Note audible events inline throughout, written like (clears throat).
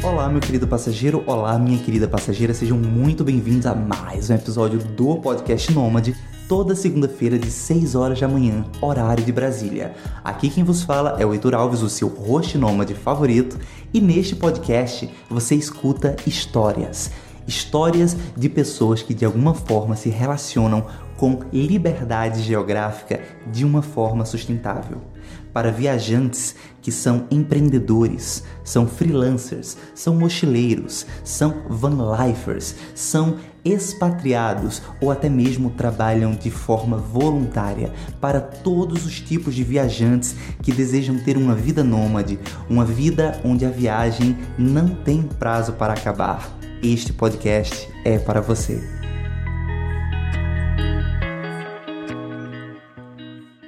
Olá, meu querido passageiro, olá, minha querida passageira, sejam muito bem-vindos a mais um episódio do podcast Nômade, toda segunda-feira de 6 horas da manhã, horário de Brasília. Aqui quem vos fala é o Heitor Alves, o seu host nômade favorito, e neste podcast você escuta histórias. Histórias de pessoas que de alguma forma se relacionam com liberdade geográfica de uma forma sustentável para viajantes que são empreendedores, são freelancers, são mochileiros, são vanlifers, são expatriados ou até mesmo trabalham de forma voluntária para todos os tipos de viajantes que desejam ter uma vida nômade, uma vida onde a viagem não tem prazo para acabar. Este podcast é para você.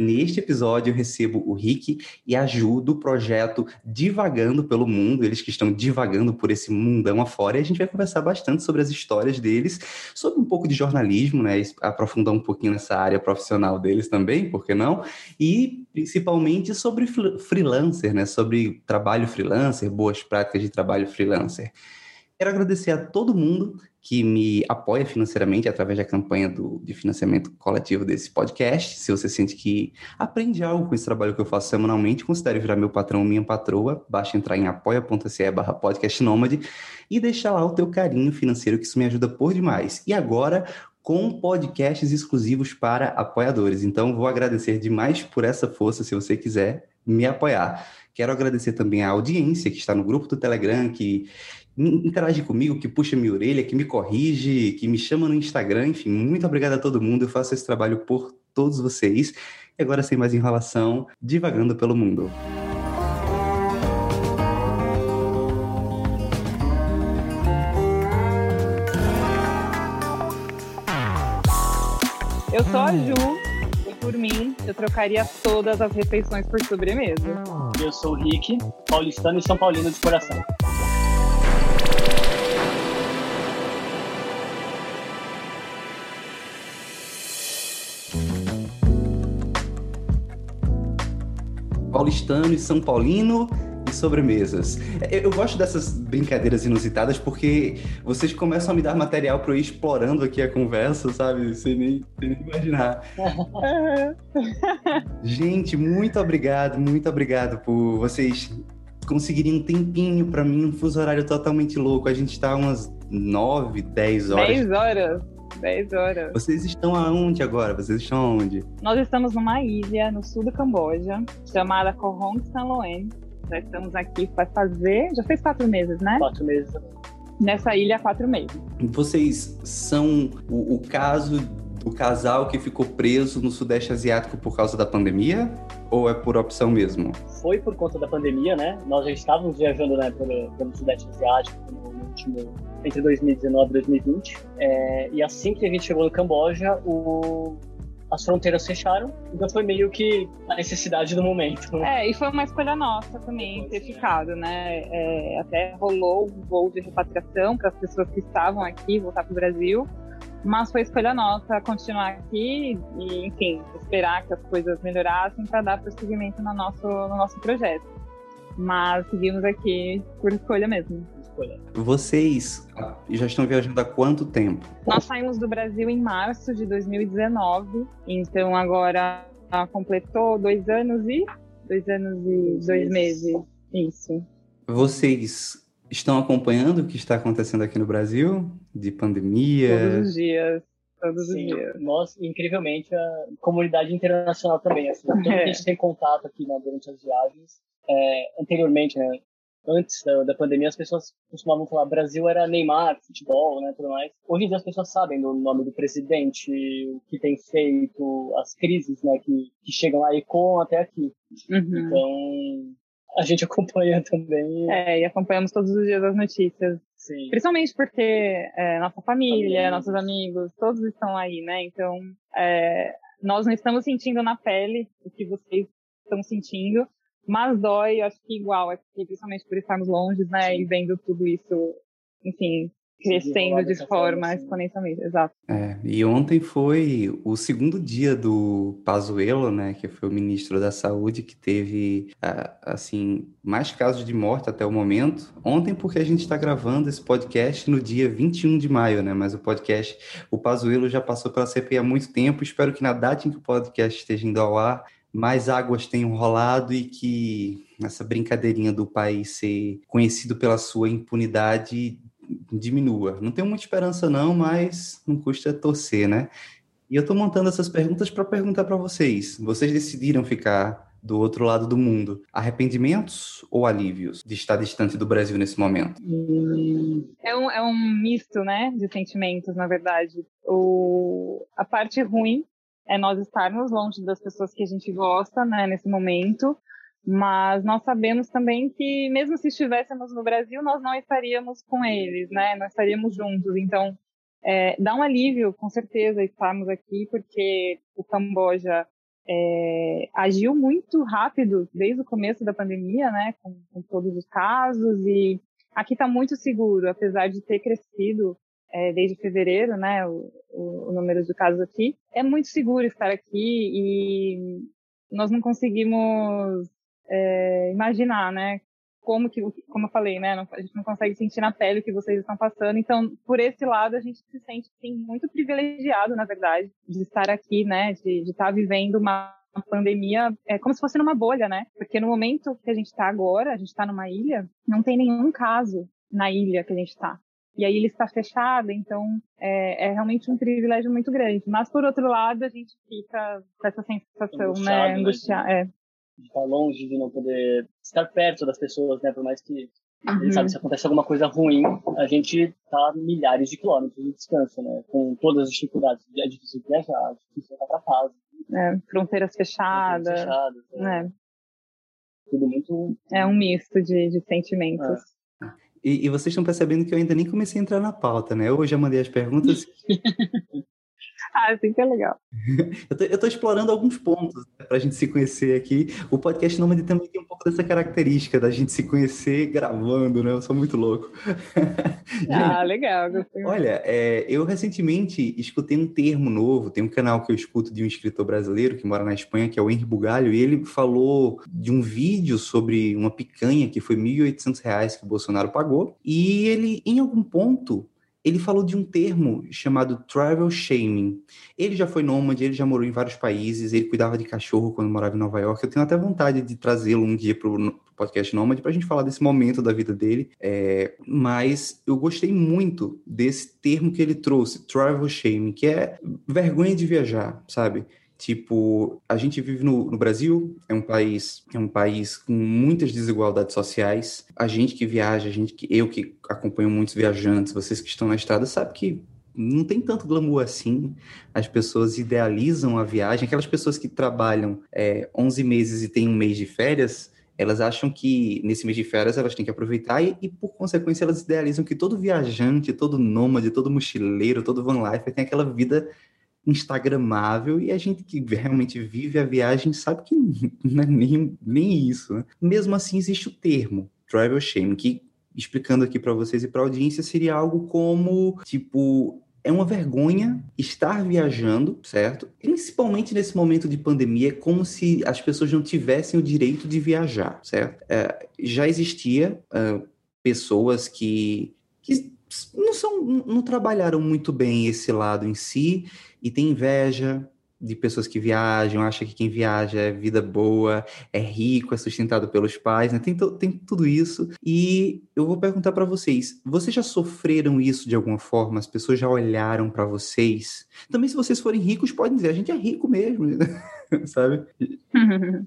Neste episódio eu recebo o Rick e ajudo o projeto Divagando pelo Mundo, eles que estão divagando por esse mundão afora, e a gente vai conversar bastante sobre as histórias deles, sobre um pouco de jornalismo, né, aprofundar um pouquinho nessa área profissional deles também, por que não? E principalmente sobre freelancer, né, sobre trabalho freelancer, boas práticas de trabalho freelancer. Quero agradecer a todo mundo que me apoia financeiramente através da campanha do, de financiamento coletivo desse podcast. Se você sente que aprende algo com esse trabalho que eu faço semanalmente, considere virar meu patrão ou minha patroa. Basta entrar em apoia.se barra e deixar lá o teu carinho financeiro, que isso me ajuda por demais. E agora, com podcasts exclusivos para apoiadores. Então, vou agradecer demais por essa força, se você quiser me apoiar. Quero agradecer também a audiência que está no grupo do Telegram, que interage comigo, que puxa minha orelha, que me corrige, que me chama no Instagram, enfim, muito obrigado a todo mundo. Eu faço esse trabalho por todos vocês. E agora, sem mais enrolação, divagando pelo mundo. Eu sou a Ju, e por mim, eu trocaria todas as refeições por sobremesa. Eu sou o Rick, paulistano e São Paulino de coração. Paulistano e São Paulino e sobremesas. Eu, eu, gosto dessas brincadeiras inusitadas porque vocês começam a me dar material para eu ir explorando aqui a conversa, sabe? Sem nem, sem nem imaginar. (laughs) Gente, muito obrigado, muito obrigado por vocês conseguirem um tempinho para mim, um fuso horário totalmente louco. A gente está umas 9, 10 horas. 10 horas. 10 horas. Vocês estão aonde agora? Vocês estão aonde? Nós estamos numa ilha no sul do Camboja, chamada Korong Sanloen. Já estamos aqui para fazer. Já fez quatro meses, né? Quatro meses. Nessa ilha há quatro meses. Vocês são o, o caso do casal que ficou preso no Sudeste Asiático por causa da pandemia? Ou é por opção mesmo? Foi por conta da pandemia, né? Nós já estávamos viajando né, pelo, pelo Sudeste Asiático no, no último entre 2019 e 2020. É, e assim que a gente chegou no Camboja, o, as fronteiras fecharam, então foi meio que a necessidade do momento. Né? É, e foi uma escolha nossa também ter ficado, né? É, até rolou um voo de repatriação para as pessoas que estavam aqui voltar para o Brasil, mas foi escolha nossa continuar aqui e, enfim, esperar que as coisas melhorassem para dar prosseguimento no nosso, no nosso projeto. Mas seguimos aqui por escolha mesmo escolha. Vocês já estão viajando há quanto tempo? Nós saímos do Brasil em março de 2019, então agora completou dois anos e dois anos e dois meses. Isso. Vocês estão acompanhando o que está acontecendo aqui no Brasil? De pandemia? Todos os dias. Todos Sim, os dias. Nós, incrivelmente, a comunidade internacional também. Assim, (laughs) é. a gente tem contato aqui né, durante as viagens. É, anteriormente, né, antes da, da, pandemia, as pessoas costumavam falar Brasil era Neymar, futebol, né, tudo mais. Hoje em dia as pessoas sabem do nome do presidente, o que tem feito, as crises, né, que, que chegam lá e com até aqui. Uhum. Então, a gente (laughs) acompanha também. É, e acompanhamos todos os dias as notícias. Sim. Principalmente porque é, nossa família, família, nossos amigos, todos estão aí, né? Então, é, nós não estamos sentindo na pele o que vocês estão sentindo, mas dói, acho que igual aqui, principalmente por estarmos longe, né? E vendo tudo isso, enfim, crescendo de forma assim. exponencialmente, exato. É, e ontem foi o segundo dia do Pazuello, né, que foi o ministro da Saúde, que teve, assim, mais casos de morte até o momento. Ontem, porque a gente está gravando esse podcast no dia 21 de maio, né, mas o podcast, o Pazuello já passou pela CPI há muito tempo, espero que na data em que o podcast esteja indo ao ar, mais águas tenham rolado e que essa brincadeirinha do país ser conhecido pela sua impunidade diminua. Não tenho muita esperança não, mas não custa torcer, né? E eu estou montando essas perguntas para perguntar para vocês. Vocês decidiram ficar do outro lado do mundo. Arrependimentos ou alívios de estar distante do Brasil nesse momento? É um, é um misto, né, de sentimentos, na verdade. O, a parte ruim é nós estarmos longe das pessoas que a gente gosta, né, nesse momento. Mas nós sabemos também que, mesmo se estivéssemos no Brasil, nós não estaríamos com eles, né? Nós estaríamos juntos. Então, é, dá um alívio, com certeza, estarmos aqui, porque o Camboja é, agiu muito rápido desde o começo da pandemia, né? Com, com todos os casos. E aqui está muito seguro, apesar de ter crescido é, desde fevereiro, né? O, o, o número de casos aqui. É muito seguro estar aqui e nós não conseguimos é, imaginar, né? Como que, como eu falei, né? Não, a gente não consegue sentir na pele o que vocês estão passando. Então, por esse lado, a gente se sente sim, muito privilegiado, na verdade, de estar aqui, né? De, estar vivendo uma pandemia é como se fosse numa bolha, né? Porque no momento que a gente está agora, a gente está numa ilha, não tem nenhum caso na ilha que a gente está. E a ilha está fechada, então é, é, realmente um privilégio muito grande. Mas por outro lado, a gente fica com essa sensação, né? Angustiada. Né? É de estar longe, de não poder estar perto das pessoas, né? Por mais que uhum. a gente sabe se acontece alguma coisa ruim, a gente tá milhares de quilômetros de distância, né? Com todas as dificuldades. É difícil viajar, é difícil estar para casa. É, fronteiras fechadas. Fronteiras fechadas é. Né? Tudo muito. É um misto de, de sentimentos. E, e, vocês estão percebendo que eu ainda nem comecei a entrar na pauta, né? Eu já mandei as perguntas. (laughs) Ah, assim que é legal. (laughs) eu, tô explorando alguns pontos né, para a gente se conhecer aqui. O podcast Nômade também tem um pouco dessa característica da gente se conhecer gravando, né? Eu sou muito louco. (laughs) ah, legal. Gostei. Olha, é, eu recentemente escutei um termo novo. Tem um canal que eu escuto de um escritor brasileiro que mora na Espanha, que é o Henri Bugalho, e ele falou de um vídeo sobre uma picanha que foi R$ 1.800 que o Bolsonaro pagou. E ele, em algum ponto, ele falou de um termo chamado travel shaming. Ele já foi nômade, ele já morou em vários países, ele cuidava de cachorro quando morava em Nova York. Eu tenho até vontade de trazê-lo um dia para o podcast Nômade para a gente falar desse momento da vida dele. É, mas eu gostei muito desse termo que ele trouxe, travel shaming, que é vergonha de viajar, sabe? Tipo, a gente vive no, no, Brasil, é um país, é um país com muitas desigualdades sociais. A gente que viaja, a gente que eu que acompanho muitos viajantes, vocês que estão na estrada, sabe que não tem tanto glamour assim. As pessoas idealizam a viagem. Aquelas pessoas que trabalham é, 11 meses e têm um mês de férias, elas acham que nesse mês de férias elas têm que aproveitar e, e, por consequência, elas idealizam que todo viajante, todo nômade, todo mochileiro, todo van life tem aquela vida instagramável e a gente que realmente vive a viagem sabe que (laughs) não é nem, nem isso. Né? Mesmo assim, existe o termo travel shame, que explicando aqui para vocês e para a audiência seria algo como tipo é uma vergonha estar viajando, certo? Principalmente nesse momento de pandemia, é como se as pessoas não tivessem o direito de viajar, certo? É, já existia uh, pessoas que, que não, são, não trabalharam muito bem esse lado em si e tem inveja de pessoas que viajam, acha que quem viaja é vida boa, é rico, é sustentado pelos pais, né? Tem, tem tudo isso. E eu vou perguntar para vocês: vocês já sofreram isso de alguma forma? As pessoas já olharam para vocês? Também, se vocês forem ricos, podem dizer: a gente é rico mesmo, (laughs) sabe?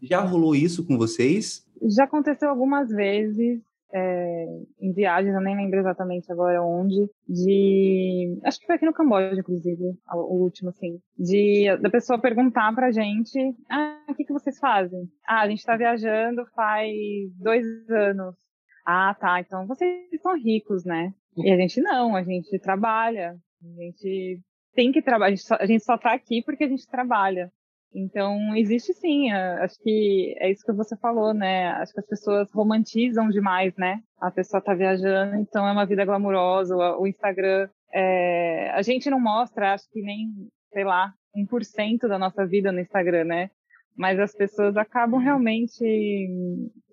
já rolou isso com vocês? Já aconteceu algumas vezes é, em viagens, eu nem lembro exatamente agora onde, de. Acho que foi aqui no Camboja, inclusive, o último, assim. De da pessoa perguntar pra gente: Ah, o que, que vocês fazem? Ah, a gente tá viajando faz dois anos. Ah, tá, então vocês são ricos, né? E a gente não, a gente trabalha, a gente tem que trabalhar, a gente só, a gente só tá aqui porque a gente trabalha. Então, existe sim, acho que é isso que você falou, né? Acho que as pessoas romantizam demais, né? A pessoa tá viajando, então é uma vida glamurosa, o Instagram. É... A gente não mostra, acho que nem, sei lá, 1% da nossa vida no Instagram, né? Mas as pessoas acabam realmente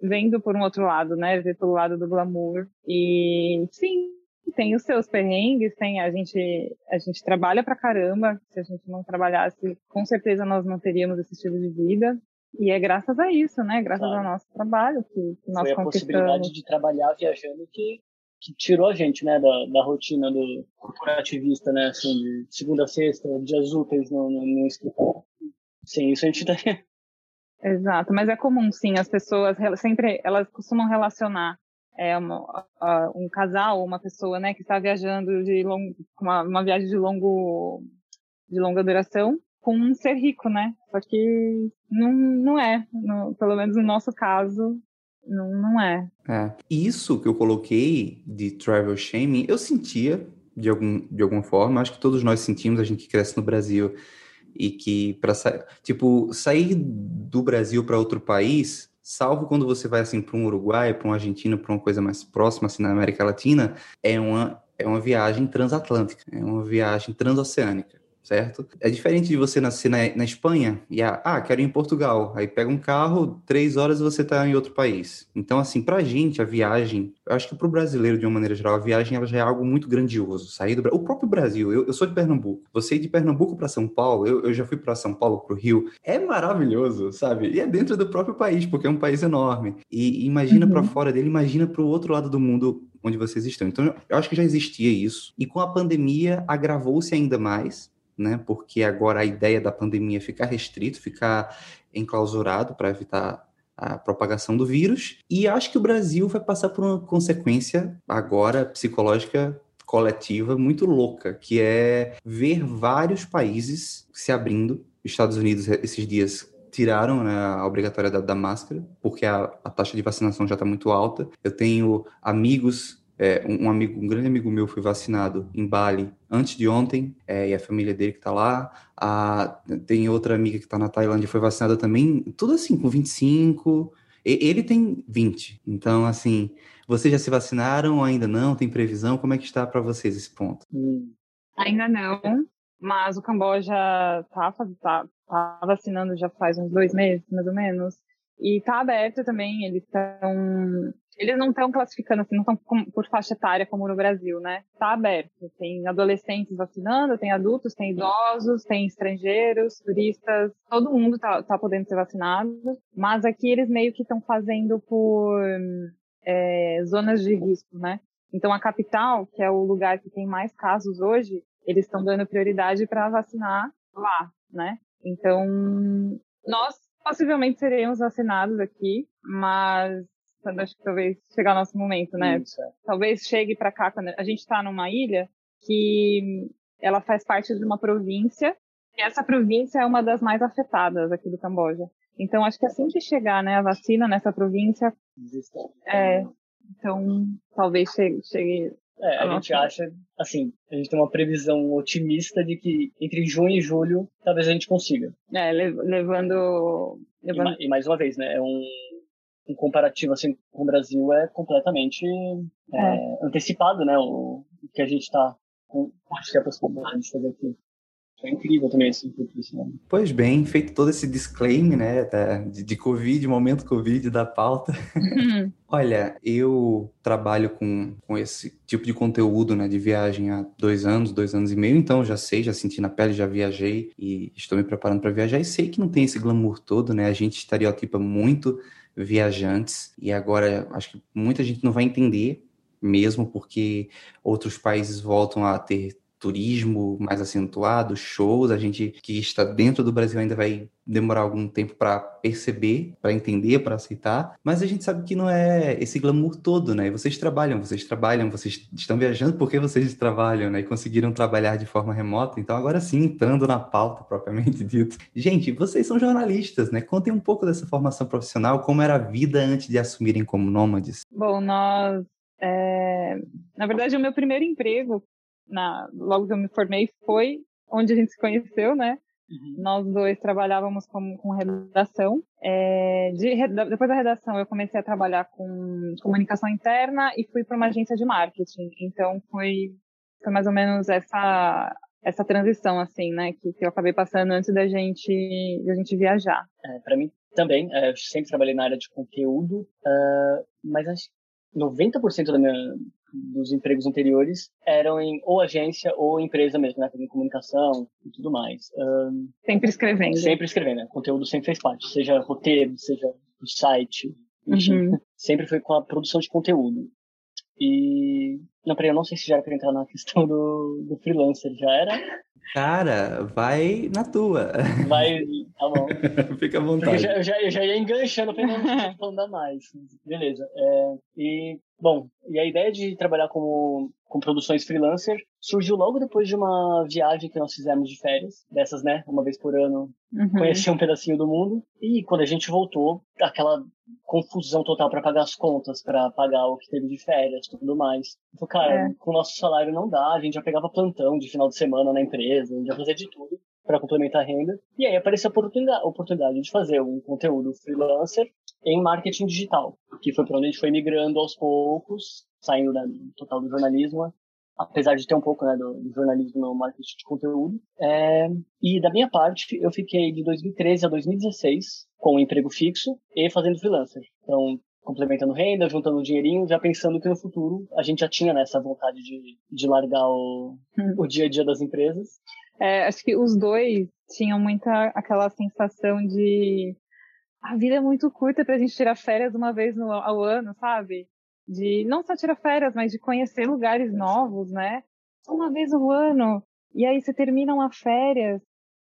vendo por um outro lado, né? Ver pelo lado do glamour. E sim, tem os seus perrengues, tem a gente a gente trabalha pra caramba. Se a gente não trabalhasse, com certeza nós não teríamos esse estilo de vida. E é graças a isso, né? Graças claro. ao nosso trabalho que, que nós Foi a possibilidade de trabalhar viajando que, que tirou a gente, né, da, da rotina do corporativista, né, assim, de segunda a sexta, dias úteis no, no, no escritório. Sim, isso a gente tá... (laughs) Exato, mas é comum, sim, as pessoas sempre, elas costumam relacionar é, uma, um casal uma pessoa, né, que está viajando de uma, uma viagem de longo, de longa duração com um ser rico, né? Só que não, não é, no, pelo menos no nosso caso, não, não é. é. Isso que eu coloquei de travel shaming, eu sentia de, algum, de alguma forma, acho que todos nós sentimos, a gente que cresce no Brasil e que para tipo sair do Brasil para outro país salvo quando você vai assim para um Uruguai, para um Argentina, para uma coisa mais próxima assim na América Latina, é uma é uma viagem transatlântica, é uma viagem transoceânica certo? É diferente de você nascer na, na Espanha e, ah, ah, quero ir em Portugal. Aí pega um carro, três horas e você está em outro país. Então, assim, pra gente, a viagem, eu acho que pro brasileiro, de uma maneira geral, a viagem ela já é algo muito grandioso. Sair do O próprio Brasil, eu, eu sou de Pernambuco. Você ir de Pernambuco para São Paulo, eu, eu já fui para São Paulo, pro Rio, é maravilhoso, sabe? E é dentro do próprio país, porque é um país enorme. E imagina uhum. para fora dele, imagina para o outro lado do mundo onde vocês estão. Então, eu acho que já existia isso. E com a pandemia, agravou-se ainda mais né? Porque agora a ideia da pandemia é ficar restrito, ficar enclausurado para evitar a propagação do vírus. E acho que o Brasil vai passar por uma consequência agora psicológica coletiva muito louca, que é ver vários países se abrindo. Estados Unidos esses dias tiraram né, a obrigatoriedade da máscara, porque a, a taxa de vacinação já está muito alta. Eu tenho amigos é, um, amigo, um grande amigo meu foi vacinado em Bali antes de ontem, é, e a família dele que está lá. A, tem outra amiga que está na Tailândia foi vacinada também, tudo assim, com 25. E, ele tem 20. Então, assim, vocês já se vacinaram ou ainda não? Tem previsão? Como é que está para vocês esse ponto? Ainda não, mas o Camboja está tá, tá vacinando já faz uns dois meses, mais ou menos. E está aberto também, eles estão eles não estão classificando assim, não estão por faixa etária como no Brasil, né? Está aberto. Tem adolescentes vacinando, tem adultos, tem idosos, tem estrangeiros, turistas, todo mundo está tá podendo ser vacinado. Mas aqui eles meio que estão fazendo por é, zonas de risco, né? Então a capital, que é o lugar que tem mais casos hoje, eles estão dando prioridade para vacinar lá, né? Então nós possivelmente seremos vacinados aqui, mas quando acho que talvez chegar o nosso momento, né? Isso. É. Talvez chegue para cá quando a gente está numa ilha que ela faz parte de uma província e essa província é uma das mais afetadas aqui do Camboja. Então acho que assim que chegar, né, a vacina nessa província, é, então talvez chegue, chegue é, a, a gente acha, assim, a gente tem uma previsão otimista de que entre junho e julho talvez a gente consiga. É, levando. levando... E, e mais uma vez, né? É um um comparativo assim com o Brasil é completamente é. É, antecipado, né? O, o, que a gente está com acho que é a possibilidade de fazer aqui. É incrível também esse isso, né? Pois bem, feito todo esse disclaimer, né, de, de Covid, momento Covid da pauta. Uhum. (laughs) Olha, eu trabalho com, com esse tipo de conteúdo, né, de viagem há dois anos, dois anos e meio, então já sei, já senti na pele, já viajei e estou me preparando para viajar e sei que não tem esse glamour todo, né, a gente estereotipa muito viajantes e agora acho que muita gente não vai entender mesmo porque outros países voltam a ter turismo mais acentuado, shows, a gente que está dentro do Brasil ainda vai demorar algum tempo para perceber, para entender, para aceitar, mas a gente sabe que não é esse glamour todo, né? E vocês trabalham, vocês trabalham, vocês estão viajando porque vocês trabalham, né? E conseguiram trabalhar de forma remota, então agora sim, entrando na pauta propriamente (laughs) dito. Gente, vocês são jornalistas, né? Contem um pouco dessa formação profissional, como era a vida antes de assumirem como nômades. Bom, nós é... Na verdade, o meu primeiro emprego na, logo que eu me formei, foi onde a gente se conheceu, né? Uhum. Nós dois trabalhávamos com, com redação. É, de, depois da redação, eu comecei a trabalhar com comunicação interna e fui para uma agência de marketing. Então, foi, foi mais ou menos essa essa transição, assim, né, que, que eu acabei passando antes da gente, da gente viajar. É, para mim também, é, eu sempre trabalhei na área de conteúdo, uh, mas acho que 90% da minha, dos empregos anteriores eram em ou agência ou empresa mesmo, né, fazendo comunicação e tudo mais. Um, sempre escrevendo. Sempre escrevendo, né, conteúdo sempre fez parte, seja roteiro, seja o site, enfim, uhum. (laughs) sempre foi com a produção de conteúdo. E. Não, peraí, eu não sei se já era pra entrar na questão do, do freelancer, já era? Cara, vai na tua. Vai, tá bom. (laughs) Fica à vontade. Eu já, eu já, eu já ia enganchando pra não andar mais. Beleza. É, e Bom, e a ideia de trabalhar como, com produções freelancer surgiu logo depois de uma viagem que nós fizemos de férias, dessas, né, uma vez por ano, uhum. conhecer um pedacinho do mundo. E quando a gente voltou, aquela confusão total para pagar as contas, para pagar o que teve de férias, tudo mais. Então, cara, é. com o nosso salário não dá, a gente já pegava plantão de final de semana na empresa, a gente já fazia de tudo para complementar a renda. E aí apareceu a oportunidade de fazer um conteúdo freelancer em marketing digital, que foi para onde a gente foi migrando aos poucos, saindo do total do jornalismo, apesar de ter um pouco né, do, do jornalismo no marketing de conteúdo. É, e da minha parte, eu fiquei de 2013 a 2016 com um emprego fixo e fazendo freelancer. Então, complementando renda, juntando um dinheirinho, já pensando que no futuro a gente já tinha né, essa vontade de, de largar o, hum. o dia a dia das empresas. É, acho que os dois tinham muita aquela sensação de a vida é muito curta pra gente tirar férias uma vez no, ao ano, sabe? De não só tirar férias, mas de conhecer lugares novos, né? Uma vez ao ano. E aí você termina uma férias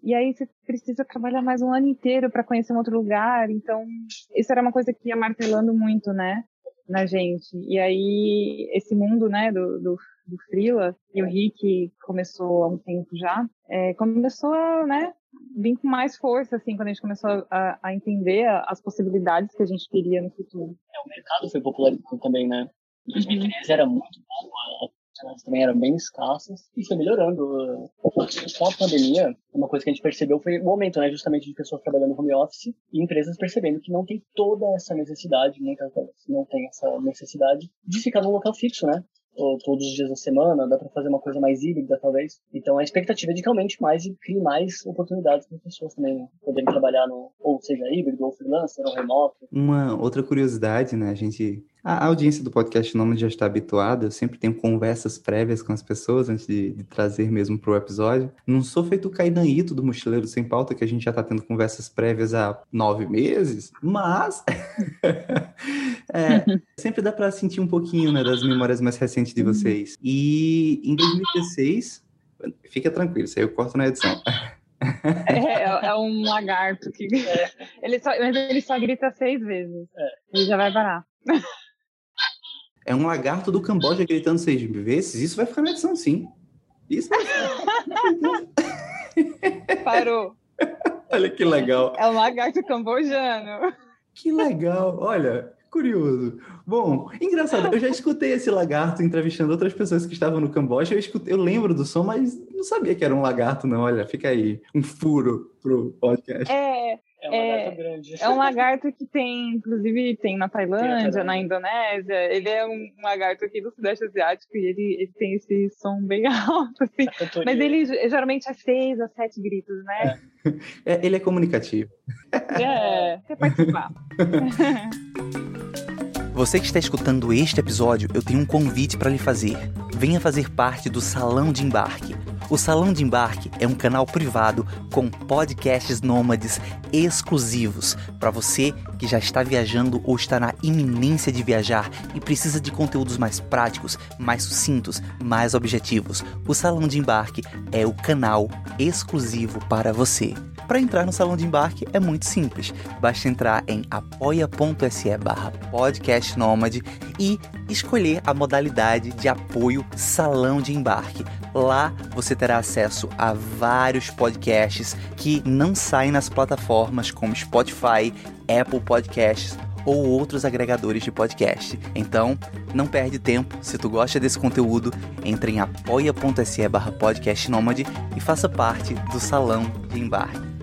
e aí você precisa trabalhar mais um ano inteiro para conhecer um outro lugar. Então, isso era uma coisa que ia martelando muito, né, na gente. E aí esse mundo, né, do, do, do freela e o Rick começou há um tempo já, é, começou a, né, vir com mais força, assim, quando a gente começou a, a entender as possibilidades que a gente queria no futuro. É, o mercado foi popularizado também, né? Em 2013 uhum. era muito bom, elas também eram bem escassas e foi melhorando. Com a pandemia, uma coisa que a gente percebeu foi o aumento, né, justamente de pessoas trabalhando home office e empresas percebendo que não tem toda essa necessidade, muitas delas não tem essa necessidade de ficar num local fixo, né? Ou todos os dias da semana, dá para fazer uma coisa mais híbrida, talvez. Então a expectativa é de que aumente mais e crie mais oportunidades para as pessoas também né? poderem trabalhar no, ou seja, híbrido, ou freelancer, ou remoto. Uma outra curiosidade, né? A gente a audiência do podcast Nômade já está habituada, eu sempre tenho conversas prévias com as pessoas antes de, de trazer mesmo para o episódio. Não sou feito o Kaidanito do Mochileiro Sem Pauta, que a gente já está tendo conversas prévias há nove meses, mas (laughs) é, (laughs) sempre dá para sentir um pouquinho né, das memórias mais recentes de vocês. E em 2016, fica tranquilo, isso aí eu corto na edição. (laughs) É, é, é um lagarto que. É. Ele só, mas ele só grita seis vezes. É. Ele já vai parar é um lagarto do Camboja gritando seis vezes, isso vai ficar na edição, sim. Isso vai (laughs) Parou. Olha que legal. É um lagarto cambojano. Que legal. Olha, curioso. Bom, engraçado, eu já escutei esse lagarto entrevistando outras pessoas que estavam no Camboja. Eu, escutei, eu lembro do som, mas não sabia que era um lagarto, não. Olha, fica aí, um furo pro podcast. É, é um é, lagarto grande. É um (laughs) lagarto que tem, inclusive, tem na Tailândia, tem na Indonésia. Ele é um lagarto aqui do Sudeste Asiático e ele, ele tem esse som bem (laughs) alto, assim. Mas ele geralmente é seis a sete gritos, né? É. (laughs) é ele é comunicativo. É, quer participar. Você que está escutando este episódio, eu tenho um convite para lhe fazer. Venha fazer parte do Salão de Embarque o Salão de Embarque é um canal privado com podcasts nômades exclusivos para você que já está viajando ou está na iminência de viajar e precisa de conteúdos mais práticos, mais sucintos, mais objetivos. O Salão de Embarque é o canal exclusivo para você. Para entrar no Salão de Embarque é muito simples. Basta entrar em apoia.se barra podcastnômade e escolher a modalidade de apoio Salão de Embarque. Lá você terá acesso a vários podcasts que não saem nas plataformas como Spotify, Apple Podcasts ou outros agregadores de podcast. Então, não perde tempo. Se tu gosta desse conteúdo, entre em apoia.se barra podcastnômade e faça parte do Salão de Embarque.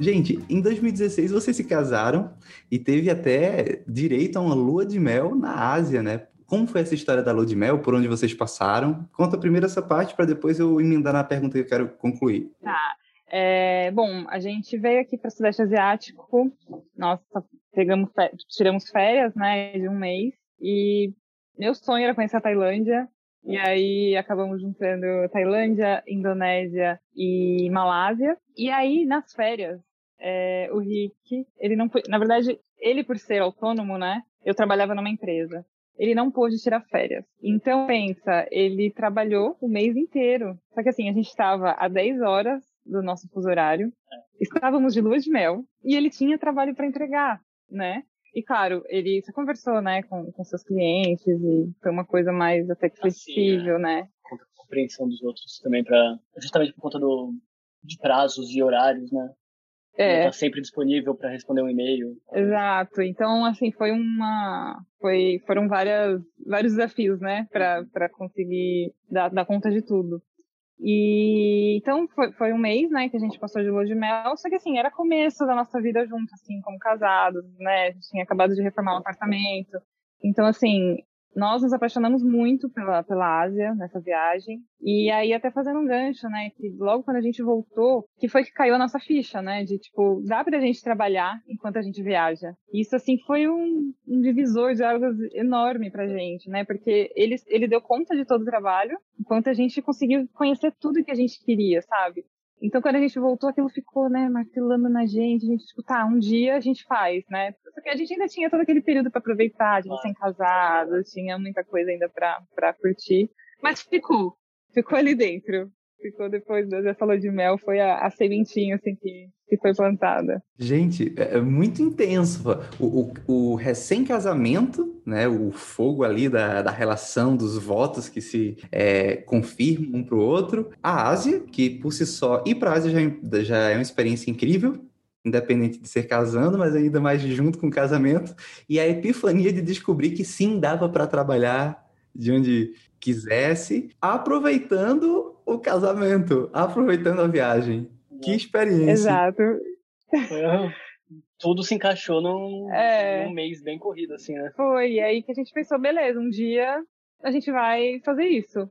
Gente, em 2016 vocês se casaram e teve até direito a uma lua de mel na Ásia, né? Como foi essa história da lua de mel? Por onde vocês passaram? Conta primeiro essa parte para depois eu emendar na pergunta que eu quero concluir. Tá. É, bom, a gente veio aqui para o Sudeste Asiático. Nossa, pegamos, tiramos férias, né, de um mês. E meu sonho era conhecer a Tailândia. E aí acabamos juntando Tailândia, Indonésia e Malásia. E aí, nas férias, é, o Rick, ele não na verdade, ele por ser autônomo, né? Eu trabalhava numa empresa. Ele não pôde tirar férias. Então, pensa, ele trabalhou o mês inteiro. Só que assim, a gente estava a 10 horas do nosso fuso horário, estávamos de lua de mel e ele tinha trabalho para entregar, né? E claro, ele se conversou, né, com, com seus clientes e foi uma coisa mais até que flexível, assim, é. né? Compreensão dos outros também para justamente por conta do de prazos e horários, né? É. Tá sempre disponível para responder um e-mail. Exato. Então, assim, foi uma. Foi, foram várias, vários desafios, né, para conseguir dar, dar conta de tudo. E então foi, foi um mês, né, que a gente passou de lua de mel, só que assim, era começo da nossa vida junto, assim, como casados, né? A gente tinha acabado de reformar um apartamento. Então, assim, nós nos apaixonamos muito pela, pela Ásia nessa viagem. E aí, até fazendo um gancho, né? Que logo quando a gente voltou, que foi que caiu a nossa ficha, né? De tipo, dá pra gente trabalhar enquanto a gente viaja. Isso, assim, foi um, um divisor de águas enorme pra gente, né? Porque ele, ele deu conta de todo o trabalho, enquanto a gente conseguiu conhecer tudo que a gente queria, sabe? Então, quando a gente voltou, aquilo ficou, né, martelando na gente. A gente, tipo, tá, um dia a gente faz, né? Porque a gente ainda tinha todo aquele período para aproveitar, de recém-casado, tinha muita coisa ainda para curtir. Mas ficou, ficou ali dentro ficou depois dessa lua de mel foi a, a sementinha assim que, que foi plantada. Gente, é, é muito intenso. O, o, o recém-casamento, né, o fogo ali da, da relação, dos votos que se é, confirmam um para o outro. A Ásia, que por si só, ir para a Ásia já, já é uma experiência incrível, independente de ser casando, mas ainda mais junto com o casamento. E a epifania de descobrir que sim, dava para trabalhar de onde quisesse, aproveitando o casamento, aproveitando a viagem. Que experiência. Exato. Tudo se encaixou num, é... num mês bem corrido, assim, né? Foi, e aí que a gente pensou, beleza, um dia a gente vai fazer isso.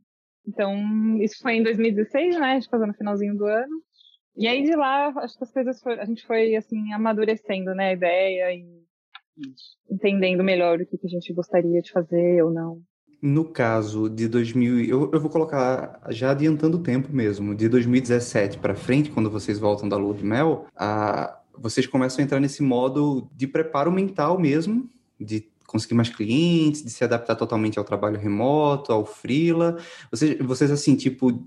Então, isso foi em 2016, né? A gente casou no finalzinho do ano. E aí de lá, acho que as coisas foram, a gente foi assim amadurecendo, né, a ideia e entendendo melhor o que, que a gente gostaria de fazer ou não. No caso de 2000, eu, eu vou colocar já adiantando o tempo mesmo, de 2017 para frente, quando vocês voltam da lua de mel, a, vocês começam a entrar nesse modo de preparo mental mesmo, de conseguir mais clientes, de se adaptar totalmente ao trabalho remoto, ao freela. Vocês, vocês assim, tipo,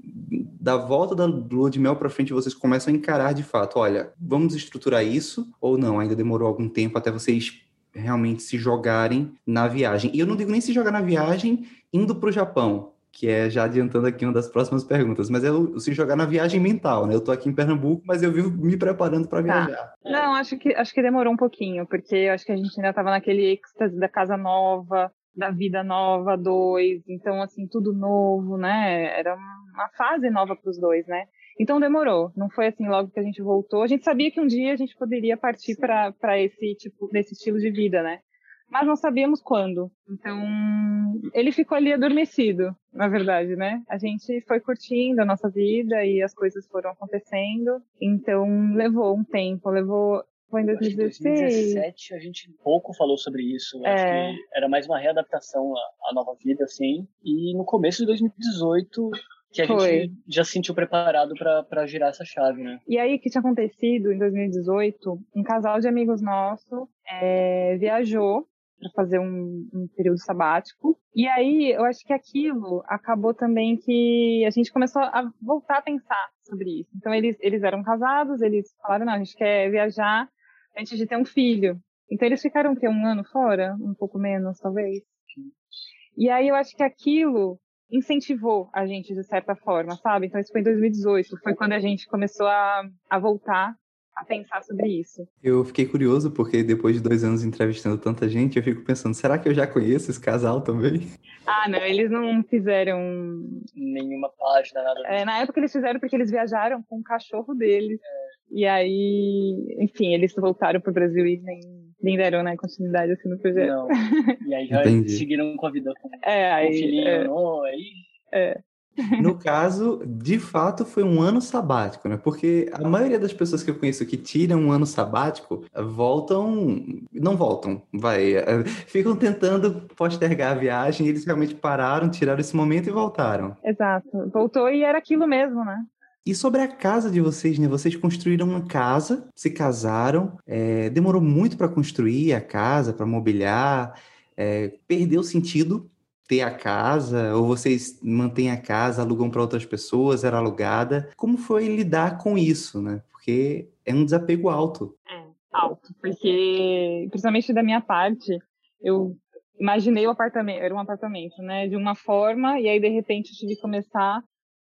da volta da lua de mel para frente, vocês começam a encarar de fato, olha, vamos estruturar isso ou não? Ainda demorou algum tempo até vocês realmente se jogarem na viagem. E eu não digo nem se jogar na viagem indo para o Japão, que é já adiantando aqui uma das próximas perguntas, mas é o, se jogar na viagem mental, né? Eu tô aqui em Pernambuco, mas eu vivo me preparando para tá. viajar. Não, acho que acho que demorou um pouquinho, porque acho que a gente ainda estava naquele êxtase da casa nova, da vida nova, dois, então assim tudo novo, né? Era uma fase nova para os dois, né? Então demorou, não foi assim logo que a gente voltou. A gente sabia que um dia a gente poderia partir para esse tipo, desse estilo de vida, né? Mas não sabíamos quando. Então, ele ficou ali adormecido, na verdade, né? A gente foi curtindo a nossa vida e as coisas foram acontecendo. Então, levou um tempo, levou foi em 2016. Em 2017 a gente pouco falou sobre isso. É. Acho que era mais uma readaptação à, à, nova vida, assim. E no começo de 2018 que a Foi. gente já se sentiu preparado para girar essa chave, né? E aí, o que tinha acontecido em 2018, um casal de amigos nosso é, viajou para fazer um, um, período sabático. E aí, eu acho que aquilo acabou também que a gente começou a voltar a pensar sobre isso. Então, eles, eles eram casados, eles falaram, não, a gente quer viajar antes de ter um filho. Então, eles ficaram, que um ano fora? Um pouco menos, talvez. E aí, eu acho que aquilo incentivou a gente de certa forma, sabe? Então isso foi em 2018, foi quando a gente começou a, a voltar a pensar sobre isso. Eu fiquei curioso porque depois de dois anos entrevistando tanta gente, eu fico pensando, será que eu já conheço esse casal também? Ah, não, eles não fizeram nenhuma página, nada. É, na época eles fizeram porque eles viajaram com o cachorro deles. É. E aí, enfim, eles voltaram para o Brasil e nem, nem deram né, continuidade assim no projeto. Não. (laughs) E aí já Entendi. seguiram com a vida com, é, aí, filhinho, é, não, aí. É. No caso, de fato, foi um ano sabático, né? Porque a maioria das pessoas que eu conheço que tiram um ano sabático voltam. Não voltam, vai. (laughs) Ficam tentando postergar a viagem e eles realmente pararam, tiraram esse momento e voltaram. Exato. Voltou e era aquilo mesmo, né? E sobre a casa de vocês, né? Vocês construíram uma casa, se casaram, é, demorou muito para construir a casa, para mobiliar, é, perdeu sentido ter a casa, ou vocês mantêm a casa, alugam para outras pessoas, era alugada. Como foi lidar com isso, né? Porque é um desapego alto. É, alto, porque, principalmente da minha parte, eu imaginei o apartamento, era um apartamento, né, de uma forma, e aí de repente eu tive que começar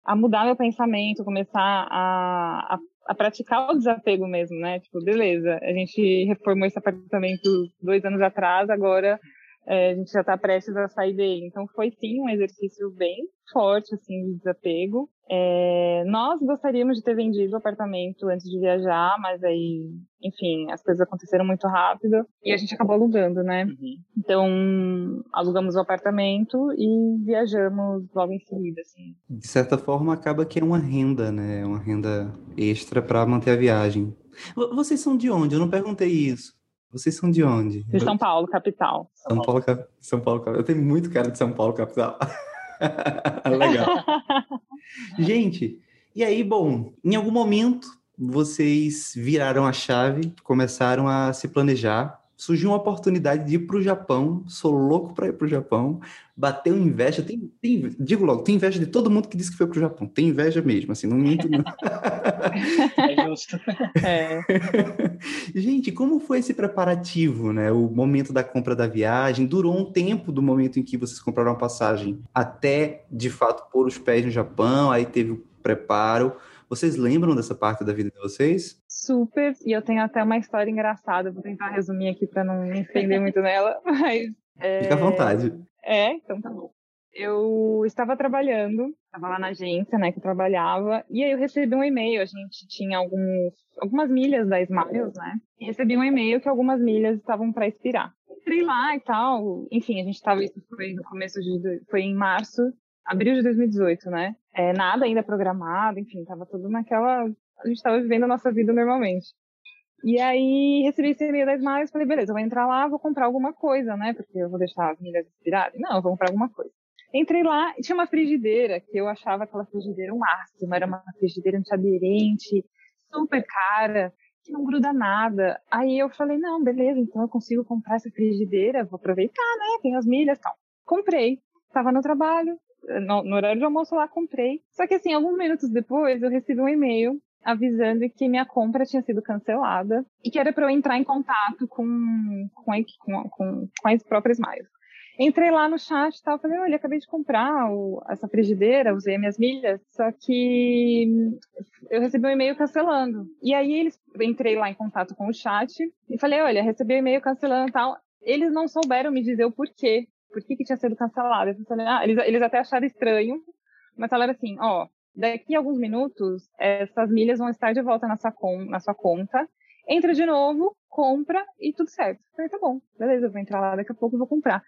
a mudar meu pensamento, começar a, a, a, praticar o desapego mesmo, né? Tipo, beleza, a gente reformou esse apartamento dois anos atrás, agora é, a gente já está prestes a sair dele. Então foi sim um exercício bem forte assim de desapego. É, nós gostaríamos de ter vendido o apartamento antes de viajar, mas aí, enfim, as coisas aconteceram muito rápido e a gente acabou alugando, né? Uhum. Então alugamos o apartamento e viajamos logo em seguida, assim. De certa forma acaba que é uma renda, né? Uma renda extra para manter a viagem. Vocês são de onde? Eu não perguntei isso. Vocês são de onde? De São Paulo, capital. São Paulo, São Paulo, capital. Eu tenho muito cara de São Paulo, capital. (laughs) (laughs) Legal. (laughs) Gente, e aí, bom, em algum momento vocês viraram a chave, começaram a se planejar surgiu uma oportunidade de ir para o Japão, sou louco para ir para o Japão, bateu inveja, tem, tem, digo logo, tem inveja de todo mundo que disse que foi para o Japão, tem inveja mesmo, assim, não minto não. (laughs) É justo. É. (laughs) Gente, como foi esse preparativo, né, o momento da compra da viagem, durou um tempo do momento em que vocês compraram a passagem até, de fato, pôr os pés no Japão, aí teve o preparo, vocês lembram dessa parte da vida de vocês? Super, e eu tenho até uma história engraçada, vou tentar resumir aqui para não me estender muito nela, (laughs) mas... É... Fica à vontade. É, então tá bom. Eu estava trabalhando, estava lá na agência, né, que eu trabalhava, e aí eu recebi um e-mail, a gente tinha alguns, algumas milhas da Smiles, né, e recebi um e-mail que algumas milhas estavam para expirar. Entrei lá e tal, enfim, a gente estava, isso foi no começo de, foi em março, abril de 2018, né? É, nada ainda programado, enfim, tava tudo naquela. A gente tava vivendo a nossa vida normalmente. E aí recebi esse e-mail da e falei, beleza, vou entrar lá, vou comprar alguma coisa, né? Porque eu vou deixar as milhas expirarem. Não, eu vou comprar alguma coisa. Entrei lá e tinha uma frigideira, que eu achava aquela frigideira o um máximo, era uma frigideira antiaderente, super cara, que não gruda nada. Aí eu falei, não, beleza, então eu consigo comprar essa frigideira, vou aproveitar, né? Tem as milhas e tal. Comprei. Estava no trabalho, no, no horário de almoço lá comprei. Só que assim, alguns minutos depois eu recebi um e-mail avisando que minha compra tinha sido cancelada e que era para eu entrar em contato com, com, com, com, com as próprias Smiles. Entrei lá no chat e tal, falei, olha, acabei de comprar o, essa frigideira, usei minhas milhas, só que eu recebi um e-mail cancelando. E aí eles, entrei lá em contato com o chat e falei, olha, recebi um e-mail cancelando e tal. Eles não souberam me dizer o porquê por que, que tinha sido cancelado. ah, eles, eles até acharam estranho, mas falaram assim, ó, daqui a alguns minutos, essas milhas vão estar de volta na sua, com, na sua conta, entra de novo, compra e tudo certo. Falei, tá bom, beleza, eu vou entrar lá daqui a pouco e vou comprar.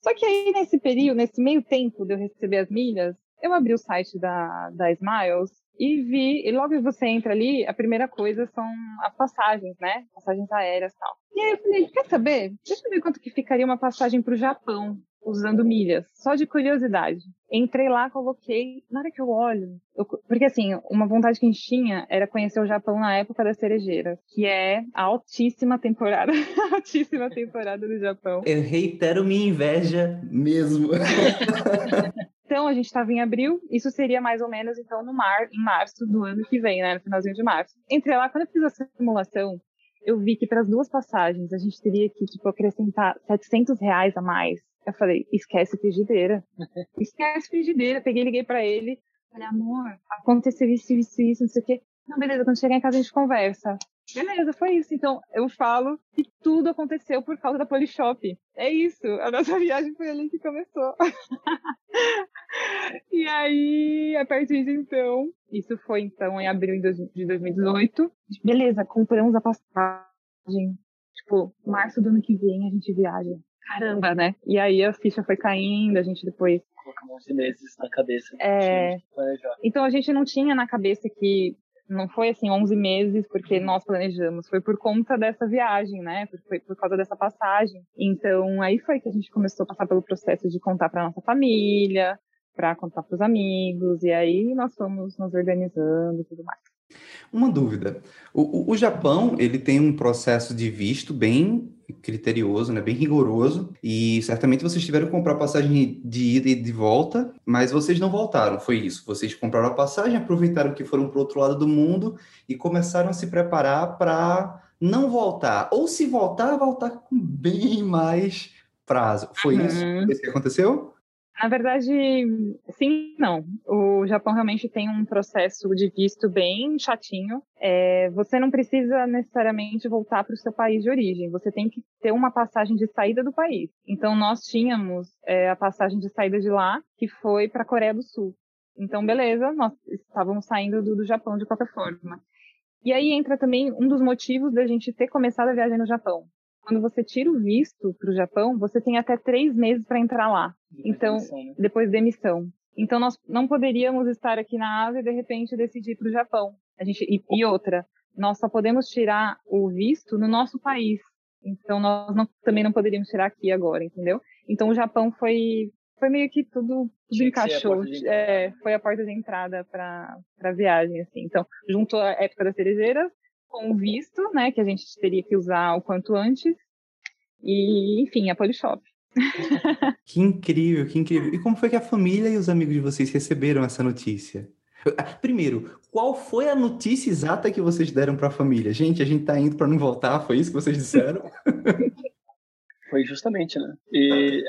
Só que aí, nesse período, nesse meio tempo de eu receber as milhas, eu abri o site da, da Smiles e vi, e logo que você entra ali, a primeira coisa são as passagens, né? Passagens aéreas e tal. E aí eu falei, quer saber? Deixa eu ver quanto que ficaria uma passagem para o Japão usando milhas, só de curiosidade. Entrei lá, coloquei, na hora que eu olho, eu, porque assim, uma vontade que a gente tinha era conhecer o Japão na época da cerejeira, que é a altíssima temporada, (laughs) altíssima temporada do Japão. Eu reitero minha inveja mesmo. (laughs) Então, a gente estava em abril, isso seria mais ou menos, então, no mar, em março do ano que vem, né, no finalzinho de março. Entrei lá, quando eu fiz a simulação, eu vi que para as duas passagens a gente teria que, tipo, acrescentar 700 reais a mais. Eu falei, esquece frigideira. (laughs) esquece frigideira. Peguei, liguei para ele. Falei, amor, aconteceu isso, isso, isso, não sei o quê. Não, beleza, quando chegar em casa a gente conversa. Beleza, foi isso. Então, eu falo que tudo aconteceu por causa da Polishop. É isso. A nossa (laughs) viagem foi ali que começou. (laughs) e aí, a partir de então, isso foi então em abril de 2018. Beleza, compramos a passagem. Tipo, março do ano que vem a gente viaja. Caramba, né? E aí a ficha foi caindo, a gente depois colocamos meses na cabeça. É... Então a gente não tinha na cabeça que não foi assim 11 meses porque nós planejamos, foi por conta dessa viagem, né? Foi por causa dessa passagem. Então aí foi que a gente começou a passar pelo processo de contar para nossa família, para contar para os amigos e aí nós fomos nos organizando e tudo mais. Uma dúvida. O, o, o, Japão, ele tem um processo de visto bem criterioso, né, bem rigoroso, e certamente vocês tiveram que comprar passagem de ida e de volta, mas vocês não voltaram, foi isso. Vocês compraram a passagem, aproveitaram que foram para o outro lado do mundo e começaram a se preparar para não voltar. Ou se voltar, voltar com bem mais prazo. Foi uhum. isso? Foi isso que aconteceu? Na verdade, sim, não. O Japão realmente tem um processo de visto bem chatinho. É, você não precisa necessariamente voltar para o seu país de origem. Você tem que ter uma passagem de saída do país. Então, nós tínhamos é, a passagem de saída de lá, que foi para a Coreia do Sul. Então, beleza, nós estávamos saindo do, do Japão de qualquer forma. E aí entra também um dos motivos da gente ter começado a viagem no Japão quando você tira o visto para o Japão, você tem até três meses para entrar lá. Depois então, demissão, né? depois da emissão. Então, nós não poderíamos estar aqui na Ásia e de repente decidir para o Japão. A gente e, e, outra, nós só podemos tirar o visto no nosso país. Então, nós não, também não poderíamos tirar aqui agora, entendeu? Então, o Japão foi foi meio que tudo, tudo encaixou. É, foi a porta de entrada para a viagem, assim. Então, juntou a época das cerejeiras com o visto, né, que a gente teria que usar o quanto antes. E, enfim, a Polishop. (laughs) que incrível, que incrível. E como foi que a família e os amigos de vocês receberam essa notícia? Ah, primeiro, qual foi a notícia exata que vocês deram para a família? Gente, a gente tá indo para não voltar, foi isso que vocês disseram? (laughs) Foi justamente, né? E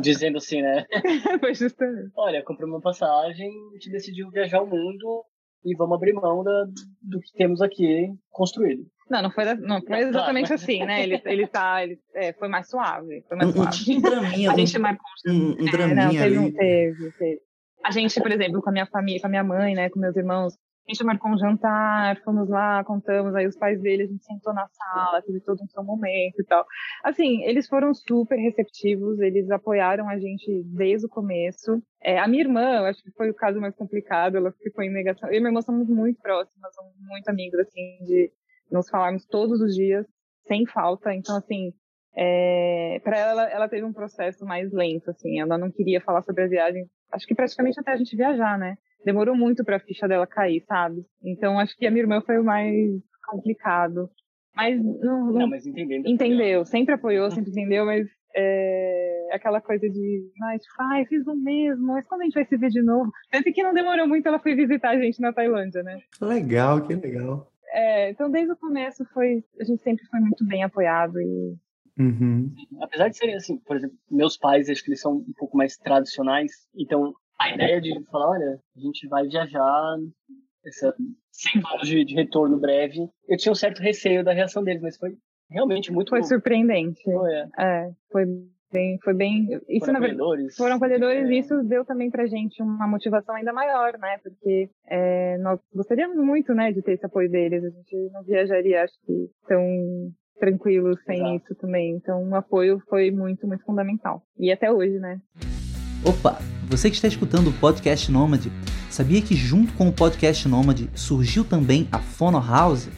dizendo assim, né? (laughs) Foi justamente. Olha, comprei uma passagem, a gente decidiu viajar o mundo e vamos abrir mão da, do que temos aqui construído. Não, não foi, não foi exatamente assim, né? Ele, ele tá. Ele, é, foi mais suave. Foi mais um, suave. Um draminha. a gente um, um draminha. É, não, teve, ali. teve, teve. A gente, por exemplo, com a minha família, com a minha mãe, né, com meus irmãos, a gente marcou um jantar, fomos lá, contamos, aí os pais dele, a gente sentou na sala, teve todo um seu momento e tal. Assim, eles foram super receptivos, eles apoiaram a gente desde o começo. É, a minha irmã, eu acho que foi o caso mais complicado, ela ficou em negação. Eu e minha irmã somos muito próximas, somos muito amigos, assim, de nos falarmos todos os dias, sem falta. Então, assim, é, para ela, ela teve um processo mais lento, assim, ela não queria falar sobre a viagem, acho que praticamente até a gente viajar, né? Demorou muito para a ficha dela cair, sabe? Então acho que a minha irmã foi o mais complicado. Mas não, não, não mas entendendo. Entendeu, sempre apoiou, sempre entendeu, mas é aquela coisa de, mas tipo, ai, fiz o mesmo, mas quando a gente vai se ver de novo? Tanto que não demorou muito, ela foi visitar a gente na Tailândia, né? Legal, que legal. É, então desde o começo foi, a gente sempre foi muito bem apoiado e Uhum. Apesar de serem assim, por exemplo, meus pais, acho que eles são um pouco mais tradicionais, então a ideia de falar, olha, a gente vai viajar essa 100 anos de, de, retorno breve, eu tinha um certo receio da reação deles, mas foi realmente muito Foi surpreendente. Foi, é. é. foi bem, foi bem. Isso foram acolhedores. Foram acolhedores é. e isso deu também pra gente uma motivação ainda maior, né? Porque é, nós gostaríamos muito, né, de ter esse apoio deles. A gente não viajaria, acho que, tão tranquilo sem Exato. isso também. Então, o apoio foi muito, muito fundamental. E até hoje, né? Opa! Você que está escutando o Podcast Nômade, sabia que junto com o Podcast Nômade surgiu também a Fono House?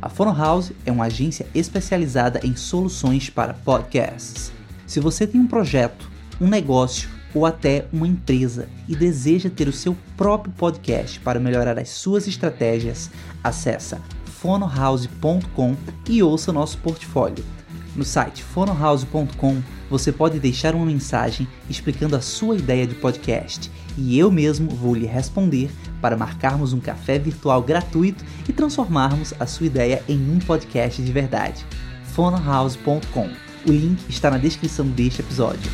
A Fono House é uma agência especializada em soluções para podcasts. Se você tem um projeto, um negócio ou até uma empresa e deseja ter o seu próprio podcast para melhorar as suas estratégias, acessa fonohouse.com e ouça nosso portfólio. No site fonohouse.com você pode deixar uma mensagem explicando a sua ideia de podcast e eu mesmo vou lhe responder para marcarmos um café virtual gratuito e transformarmos a sua ideia em um podcast de verdade. fonohouse.com. O link está na descrição deste episódio.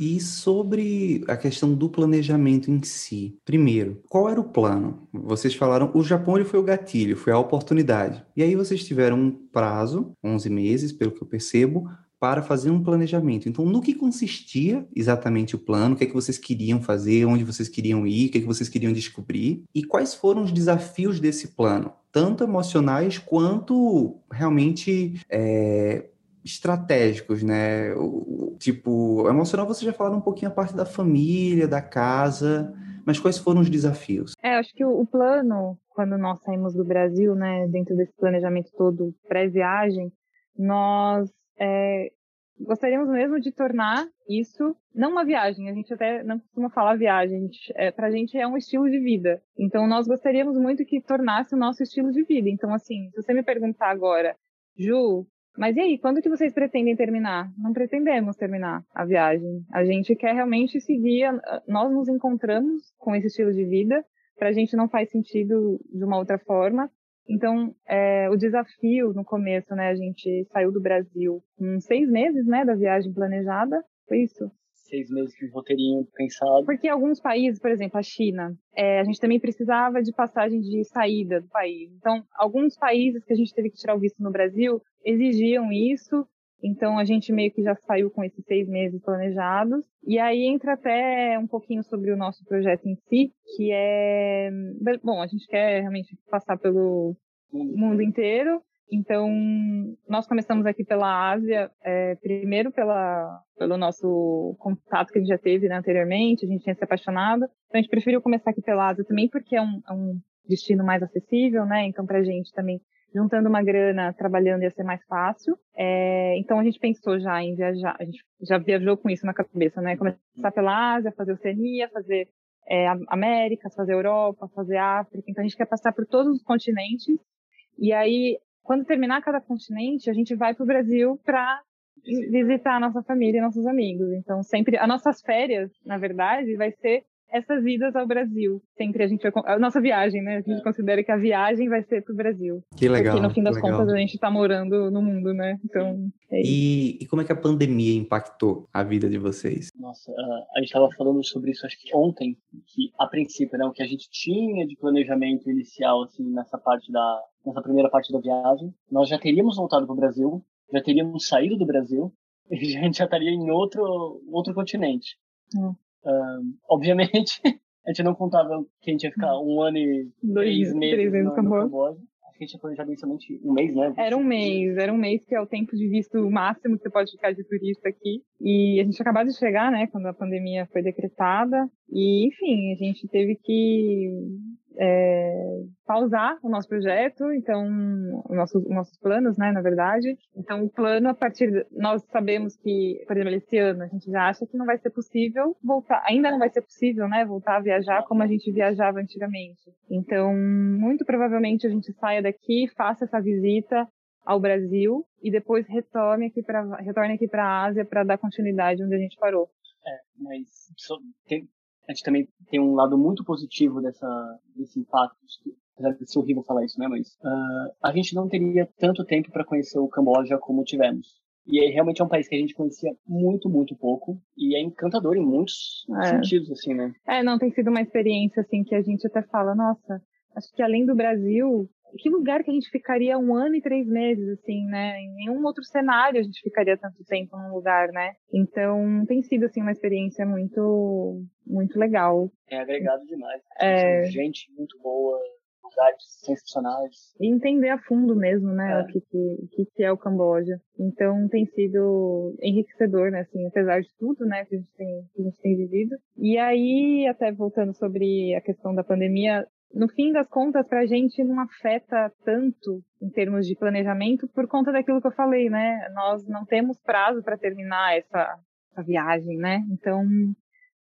E sobre a questão do planejamento em si. Primeiro, qual era o plano? Vocês falaram, o Japão ele foi o gatilho, foi a oportunidade. E aí vocês tiveram um prazo, 11 meses, pelo que eu percebo, para fazer um planejamento. Então, no que consistia exatamente o plano? O que é que vocês queriam fazer? Onde vocês queriam ir? O que é que vocês queriam descobrir? E quais foram os desafios desse plano? Tanto emocionais quanto realmente é, estratégicos, né? O, tipo, emocional você já falaram um pouquinho a parte da família, da casa, mas quais foram os desafios? É, acho que o, o plano, quando nós saímos do Brasil, né, dentro desse planejamento todo pré-viagem, nós é, gostaríamos mesmo de tornar isso não uma viagem, a gente até não costuma falar viagem, a gente, é, gente é um estilo de vida. Então nós gostaríamos muito que tornasse o nosso estilo de vida. Então assim, se você me perguntar agora, Ju, mas e aí, quando que vocês pretendem terminar? Não pretendemos terminar a viagem. A gente quer realmente seguir, nós nos encontramos com esse estilo de vida, pra gente não faz sentido de uma outra forma. Então, é, o desafio no começo, né, a gente saiu do Brasil com seis meses, né, da viagem planejada, foi isso? Seis meses de roteirinho pensado. Porque alguns países, por exemplo, a China, é, a gente também precisava de passagem de saída do país. Então, alguns países que a gente teve que tirar o visto no Brasil exigiam isso, então a gente meio que já saiu com esses seis meses planejados. E aí entra até um pouquinho sobre o nosso projeto em si, que é. Bom, a gente quer realmente passar pelo mundo inteiro. Então, nós começamos aqui pela Ásia, é, primeiro pela, pelo nosso contato que a gente já teve né, anteriormente, a gente tinha se apaixonado. Então, a gente preferiu começar aqui pela Ásia também porque é um, é um destino mais acessível, né? Então, pra gente também juntando uma grana, trabalhando ia ser mais fácil. É, então a gente pensou já em viajar, a gente já viajou com isso na cabeça, né? Começar pela Ásia, fazer Oceania, fazer é, Américas, fazer Europa, fazer África. Então a gente quer passar por todos os continentes. E aí, quando terminar cada continente, a gente vai para o Brasil para visitar a nossa família e nossos amigos. Então sempre, as nossas férias, na verdade, vai ser essas idas ao Brasil. Sempre a gente vai. A nossa viagem, né? A gente é. considera que a viagem vai ser pro Brasil. Que legal. Porque no fim das legal. contas a gente tá morando no mundo, né? Então. É e, e, como é que a pandemia impactou a vida de vocês? Nossa, a gente tava falando sobre isso acho que ontem, que a princípio, né? O que a gente tinha de planejamento inicial, assim, nessa parte da. nessa primeira parte da viagem, nós já teríamos voltado pro Brasil, já teríamos saído do Brasil, (laughs) e a gente já estaria em outro, outro continente. Hum. Obviamente, (laughs) a gente não contava que a gente ia ficar um ano e Dois, três meses três no, no Camboja. Acho que a gente tinha planejado inicialmente um mês, né? Era um mês, era um mês que é o tempo de visto máximo que você pode ficar de turista aqui. E a gente acabou de chegar, né, quando a pandemia foi decretada. E, enfim, a gente teve que é, pausar o nosso projeto, então, nossos, nossos planos, né, na verdade. Então, o plano, a partir, de, nós sabemos que, por exemplo, esse ano, a gente já acha que não vai ser possível voltar, ainda não vai ser possível, né, voltar a viajar como a gente viajava antigamente. Então, muito provavelmente a gente saia daqui, faça essa visita ao Brasil e depois retorne aqui para retorne aqui para a Ásia para dar continuidade onde a gente parou. É, mas a gente também tem um lado muito positivo dessa, desse impacto, apesar de ser horrível falar isso, né? Mas uh, a gente não teria tanto tempo para conhecer o Camboja como tivemos. E é, realmente é um país que a gente conhecia muito, muito pouco. E é encantador em muitos é. sentidos, assim, né? É, não, tem sido uma experiência, assim, que a gente até fala, nossa, acho que além do Brasil, que lugar que a gente ficaria um ano e três meses, assim, né? Em nenhum outro cenário a gente ficaria tanto tempo num lugar, né? Então tem sido, assim, uma experiência muito, muito legal. É agregado demais. É... Gente muito boa, lugares sensacionais. E entender a fundo mesmo, né? É. O que, que, que é o Camboja. Então tem sido enriquecedor, né? Assim, apesar de tudo, né? Que a gente tem, que a gente tem vivido. E aí, até voltando sobre a questão da pandemia, no fim das contas, para a gente não afeta tanto em termos de planejamento por conta daquilo que eu falei, né? Nós não temos prazo para terminar essa, essa, viagem, né? Então,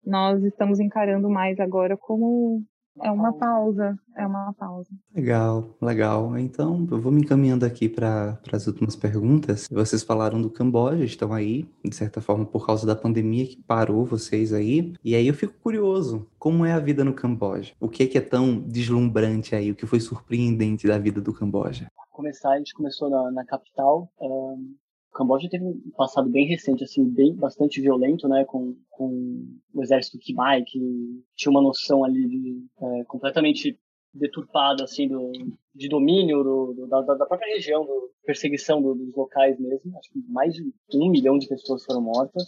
nós estamos encarando mais agora como é uma pausa, é uma pausa. Legal, legal. Então, eu vou me encaminhando aqui para as últimas perguntas. Vocês falaram do Camboja, estão aí, de certa forma, por causa da pandemia que parou vocês aí. E aí eu fico curioso, como é a vida no Camboja? O que é que é tão deslumbrante aí? O que foi surpreendente da vida do Camboja? Começar, a gente começou na, na capital. Um Camboja teve um passado bem recente, assim, bem bastante violento, né, com, com o exército Khmer, que tinha uma noção ali de é, completamente deturpada, assim, do, de domínio do, do, da, da, própria região, do, perseguição do, dos locais mesmo. Acho que mais de um milhão de pessoas foram mortas.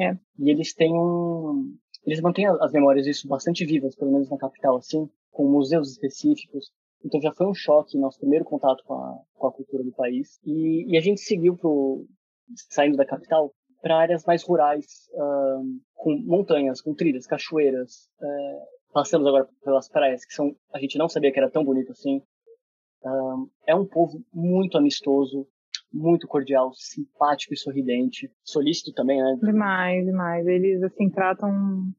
É. E eles têm um... Eles mantêm as memórias disso bastante vivas, pelo menos na capital, assim, com museus específicos. Então já foi um choque nosso primeiro contato com a, com a cultura do país. E, e a gente seguiu pro, saindo da capital para áreas mais rurais, uh, com montanhas, com trilhas, cachoeiras. Uh, passamos agora pelas praias, que são a gente não sabia que era tão bonito assim. Uh, é um povo muito amistoso, muito cordial, simpático e sorridente, solícito também, né? Demais, demais. Eles assim tratam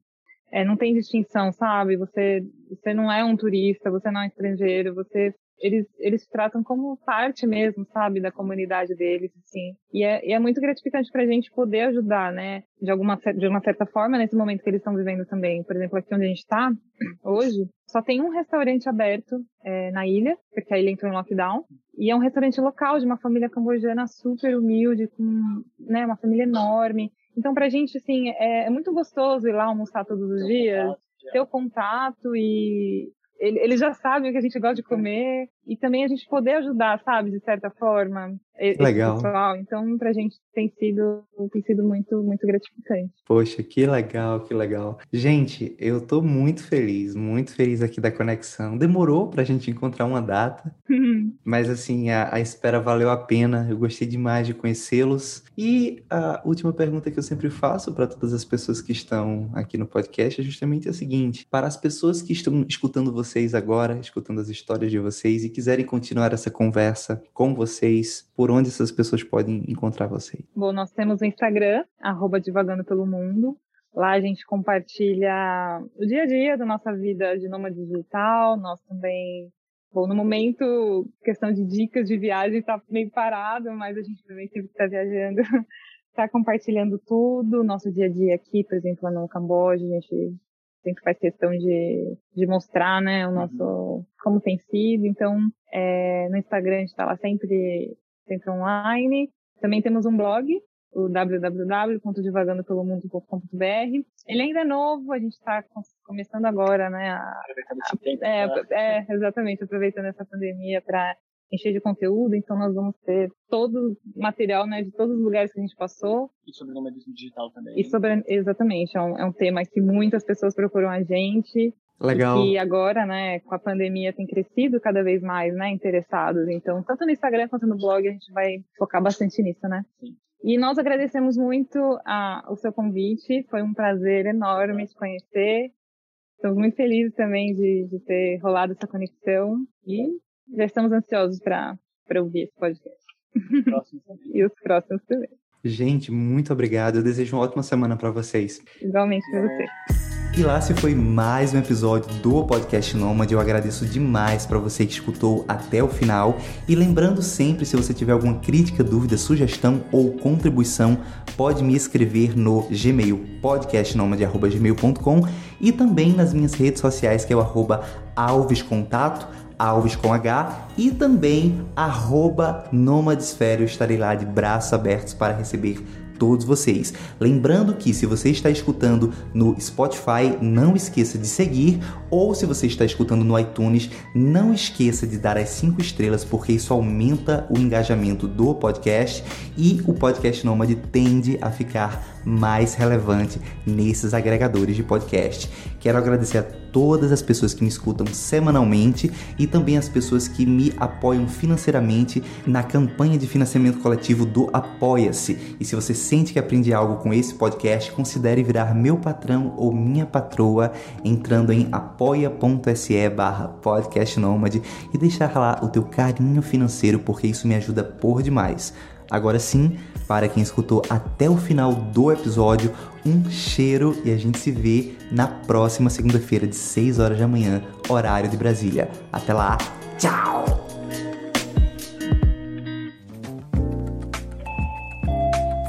é, não tem distinção, sabe? Você, você não é um turista, você não é estrangeiro, você eles, eles tratam como parte mesmo, sabe, da comunidade deles, assim. E é, e é muito gratificante pra gente poder ajudar, né, de alguma, de uma certa forma, nesse momento que eles estão vivendo também. Por exemplo, aqui onde a gente tá, (clears throat) hoje, só tem um restaurante aberto é, na ilha, porque a ilha entrou em lockdown. E é um restaurante local de uma família cambojana super humilde, com, né, uma família enorme. Então, pra gente, assim, é, é muito gostoso ir lá almoçar todos os dias, ter o contato e eles já sabem o que a gente gosta de comer e também a gente poder ajudar, sabe, de certa forma, legal. pessoal. Então, pra gente tem sido, tem sido muito, muito gratificante. Poxa, que legal, que legal. Gente, eu tô muito feliz, muito feliz aqui da conexão. Demorou pra gente encontrar uma data, (laughs) mas assim, a, a espera valeu a pena. Eu gostei demais de conhecê-los. E a última pergunta que eu sempre faço para todas as pessoas que estão aqui no podcast é justamente a seguinte: para as pessoas que estão escutando vocês agora, escutando as histórias de vocês e quiserem continuar essa conversa com vocês, por onde essas pessoas podem encontrar vocês? Bom, nós temos o Instagram, arroba Divagando Pelo Mundo. Lá a gente compartilha o dia a dia da nossa vida de nômade digital. Nós também, bom, no momento, questão de dicas de viagem está meio parado, mas a gente também sempre está viajando, está (laughs) compartilhando tudo. Nosso dia a dia aqui, por exemplo, lá no Camboja, a gente sempre faz questão de, de mostrar, né, o nosso, uhum. como tem sido. Então, é, no Instagram a gente está lá sempre Centro Online. Também temos um blog, o www.divagandopelomundo.com.br. Ele ainda é novo, a gente está começando agora, né? A, tempo, é, é, (laughs) exatamente, aproveitando essa pandemia para encher de conteúdo, então nós vamos ter todo o material, né, de todos os lugares que a gente passou. E sobre o nomadismo digital também. E sobre, exatamente, é um, é um tema que muitas pessoas procuram a gente, Legal. E agora, né, com a pandemia tem crescido cada vez mais, né, interessados. Então, tanto no Instagram quanto no blog, a gente vai focar bastante nisso, né? Sim. E nós agradecemos muito a, o seu convite. Foi um prazer enorme te conhecer. Estamos muito felizes também de, de ter rolado essa conexão e já estamos ansiosos para ouvir esse podcast. (laughs) e os próximos também. Gente, muito obrigado. Eu desejo uma ótima semana para vocês. Igualmente para você. E lá se foi mais um episódio do Podcast Nômade. Eu agradeço demais para você que escutou até o final. E lembrando sempre, se você tiver alguma crítica, dúvida, sugestão ou contribuição, pode me escrever no Gmail, podcastnomade.gmail.com e também nas minhas redes sociais, que é o arroba alvescontato, alves com H, e também arroba nomadesfério. Estarei lá de braços abertos para receber todos vocês. Lembrando que se você está escutando no Spotify, não esqueça de seguir, ou se você está escutando no iTunes, não esqueça de dar as 5 estrelas, porque isso aumenta o engajamento do podcast e o podcast Nômade tende a ficar mais relevante nesses agregadores de podcast. Quero agradecer a todas as pessoas que me escutam semanalmente e também as pessoas que me apoiam financeiramente na campanha de financiamento coletivo do Apoia-se. E se você sente que aprende algo com esse podcast, considere virar meu patrão ou minha patroa entrando em apoia.se barra podcastnomad e deixar lá o teu carinho financeiro porque isso me ajuda por demais. Agora sim, para quem escutou até o final do episódio, um cheiro e a gente se vê na próxima segunda-feira de 6 horas da manhã, horário de Brasília. Até lá, tchau!